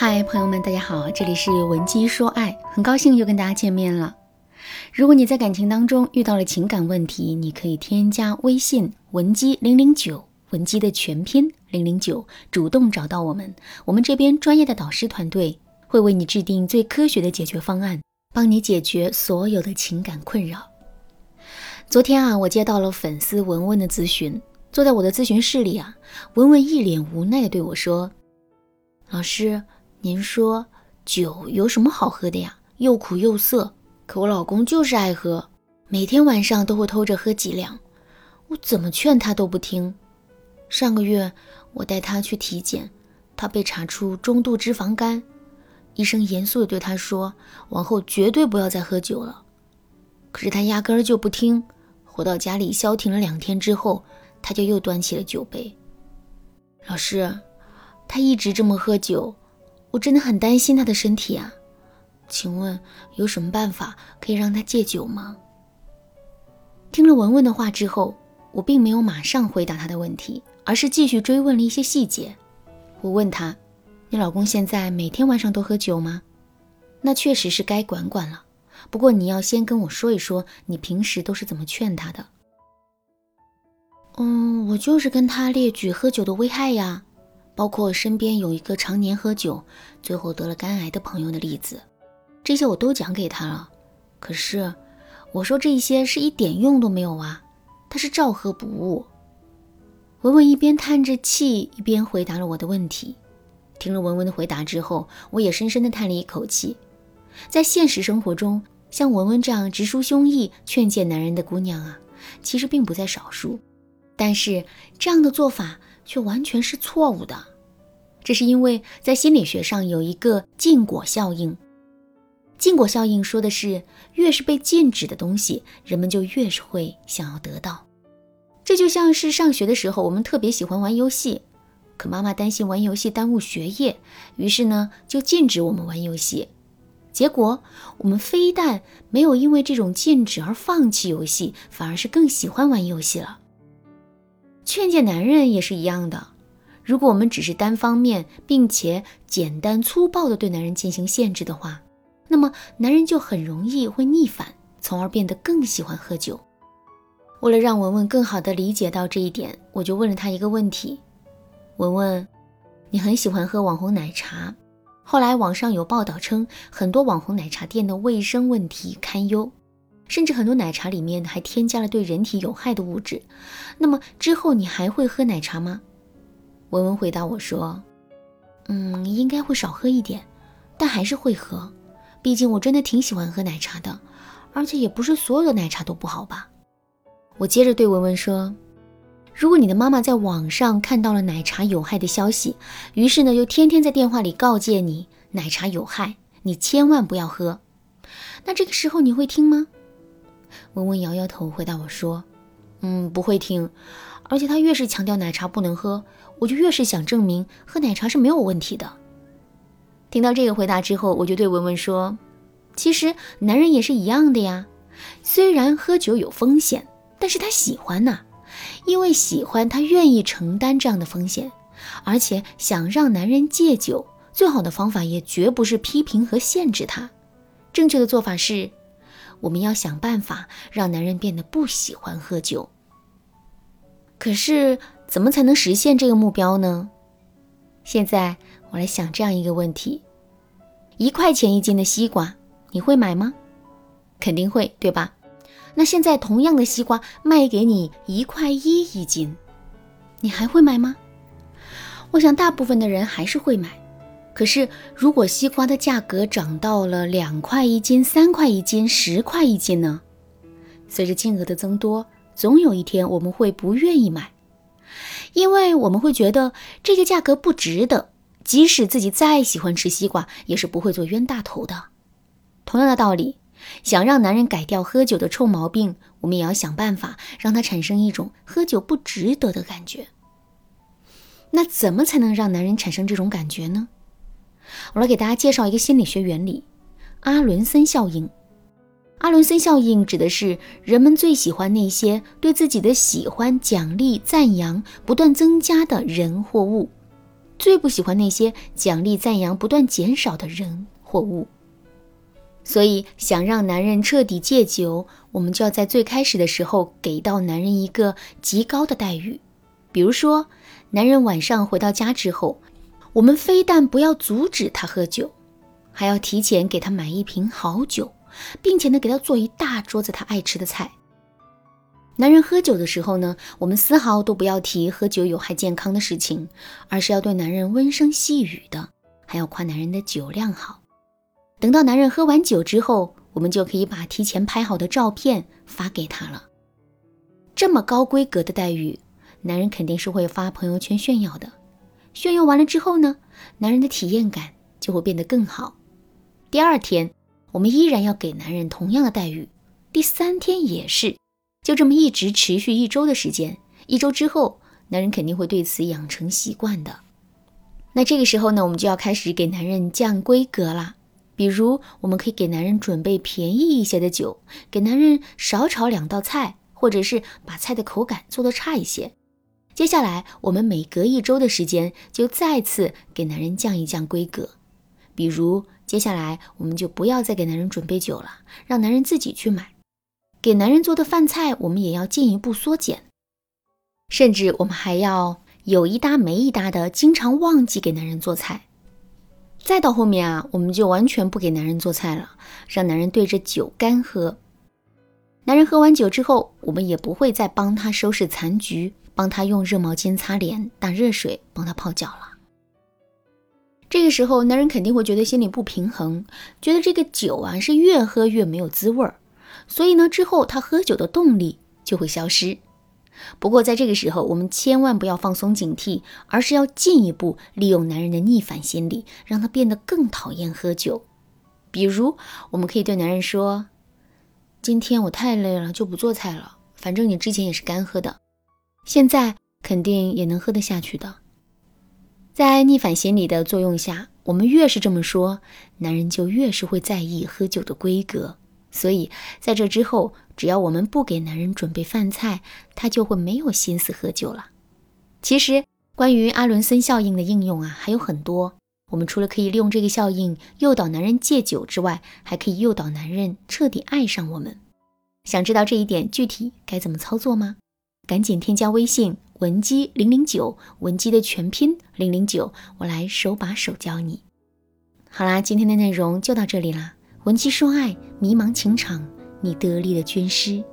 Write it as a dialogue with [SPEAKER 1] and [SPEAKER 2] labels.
[SPEAKER 1] 嗨，朋友们，大家好，这里是文姬说爱，很高兴又跟大家见面了。如果你在感情当中遇到了情感问题，你可以添加微信文姬零零九，文姬的全拼零零九，主动找到我们，我们这边专业的导师团队会为你制定最科学的解决方案，帮你解决所有的情感困扰。昨天啊，我接到了粉丝文文的咨询，坐在我的咨询室里啊，文文一脸无奈的对我说：“老师。”您说酒有什么好喝的呀？又苦又涩，可我老公就是爱喝，每天晚上都会偷着喝几两，我怎么劝他都不听。上个月我带他去体检，他被查出中度脂肪肝，医生严肃地对他说，往后绝对不要再喝酒了。可是他压根儿就不听，回到家里消停了两天之后，他就又端起了酒杯。老师，他一直这么喝酒。我真的很担心他的身体啊，请问有什么办法可以让他戒酒吗？听了文文的话之后，我并没有马上回答他的问题，而是继续追问了一些细节。我问他：“你老公现在每天晚上都喝酒吗？”那确实是该管管了。不过你要先跟我说一说，你平时都是怎么劝他的？嗯，我就是跟他列举喝酒的危害呀。包括身边有一个常年喝酒，最后得了肝癌的朋友的例子，这些我都讲给他了。可是我说这些是一点用都没有啊，他是照喝不误。文文一边叹着气，一边回答了我的问题。听了文文的回答之后，我也深深的叹了一口气。在现实生活中，像文文这样直抒胸臆劝诫男人的姑娘啊，其实并不在少数。但是这样的做法。却完全是错误的，这是因为在心理学上有一个禁果效应。禁果效应说的是，越是被禁止的东西，人们就越是会想要得到。这就像是上学的时候，我们特别喜欢玩游戏，可妈妈担心玩游戏耽误学业，于是呢就禁止我们玩游戏。结果我们非但没有因为这种禁止而放弃游戏，反而是更喜欢玩游戏了。劝诫男人也是一样的，如果我们只是单方面并且简单粗暴的对男人进行限制的话，那么男人就很容易会逆反，从而变得更喜欢喝酒。为了让文文更好的理解到这一点，我就问了他一个问题：文文，你很喜欢喝网红奶茶，后来网上有报道称，很多网红奶茶店的卫生问题堪忧。甚至很多奶茶里面还添加了对人体有害的物质。那么之后你还会喝奶茶吗？文文回答我说：“嗯，应该会少喝一点，但还是会喝。毕竟我真的挺喜欢喝奶茶的，而且也不是所有的奶茶都不好吧。”我接着对文文说：“如果你的妈妈在网上看到了奶茶有害的消息，于是呢又天天在电话里告诫你奶茶有害，你千万不要喝，那这个时候你会听吗？”文文摇摇头，回答我说：“嗯，不会听。而且他越是强调奶茶不能喝，我就越是想证明喝奶茶是没有问题的。”听到这个回答之后，我就对文文说：“其实男人也是一样的呀。虽然喝酒有风险，但是他喜欢呐，因为喜欢，他愿意承担这样的风险。而且想让男人戒酒，最好的方法也绝不是批评和限制他，正确的做法是。”我们要想办法让男人变得不喜欢喝酒。可是，怎么才能实现这个目标呢？现在我来想这样一个问题：一块钱一斤的西瓜，你会买吗？肯定会，对吧？那现在同样的西瓜卖给你一块一一斤，你还会买吗？我想大部分的人还是会买。可是，如果西瓜的价格涨到了两块一斤、三块一斤、十块一斤呢？随着金额的增多，总有一天我们会不愿意买，因为我们会觉得这个价格不值得。即使自己再喜欢吃西瓜，也是不会做冤大头的。同样的道理，想让男人改掉喝酒的臭毛病，我们也要想办法让他产生一种喝酒不值得的感觉。那怎么才能让男人产生这种感觉呢？我来给大家介绍一个心理学原理——阿伦森效应。阿伦森效应指的是人们最喜欢那些对自己的喜欢、奖励、赞扬不断增加的人或物。最不喜欢那些奖励赞扬不断减少的人或物。所以，想让男人彻底戒酒，我们就要在最开始的时候给到男人一个极高的待遇。比如说，男人晚上回到家之后，我们非但不要阻止他喝酒，还要提前给他买一瓶好酒，并且呢，给他做一大桌子他爱吃的菜。男人喝酒的时候呢，我们丝毫都不要提喝酒有害健康的事情，而是要对男人温声细语的，还要夸男人的酒量好。等到男人喝完酒之后，我们就可以把提前拍好的照片发给他了。这么高规格的待遇，男人肯定是会发朋友圈炫耀的。炫耀完了之后呢，男人的体验感就会变得更好。第二天，我们依然要给男人同样的待遇。第三天也是，就这么一直持续一周的时间。一周之后，男人肯定会对此养成习惯的。那这个时候呢，我们就要开始给男人降规格啦。比如，我们可以给男人准备便宜一些的酒，给男人少炒两道菜，或者是把菜的口感做得差一些。接下来，我们每隔一周的时间就再次给男人降一降规格。比如，接下来我们就不要再给男人准备酒了，让男人自己去买。给男人做的饭菜，我们也要进一步缩减，甚至我们还要有一搭没一搭的，经常忘记给男人做菜。再到后面啊，我们就完全不给男人做菜了，让男人对着酒干喝。男人喝完酒之后，我们也不会再帮他收拾残局，帮他用热毛巾擦脸、打热水、帮他泡脚了。这个时候，男人肯定会觉得心里不平衡，觉得这个酒啊是越喝越没有滋味儿，所以呢，之后他喝酒的动力就会消失。不过，在这个时候，我们千万不要放松警惕，而是要进一步利用男人的逆反心理，让他变得更讨厌喝酒。比如，我们可以对男人说：“今天我太累了，就不做菜了。反正你之前也是干喝的，现在肯定也能喝得下去的。”在逆反心理的作用下，我们越是这么说，男人就越是会在意喝酒的规格。所以，在这之后，只要我们不给男人准备饭菜，他就会没有心思喝酒了。其实，关于阿伦森效应的应用啊，还有很多。我们除了可以利用这个效应诱导男人戒酒之外，还可以诱导男人彻底爱上我们。想知道这一点具体该怎么操作吗？赶紧添加微信文姬零零九，文姬的全拼零零九，我来手把手教你。好啦，今天的内容就到这里啦。文姬说爱，迷茫情场，你得力的军师。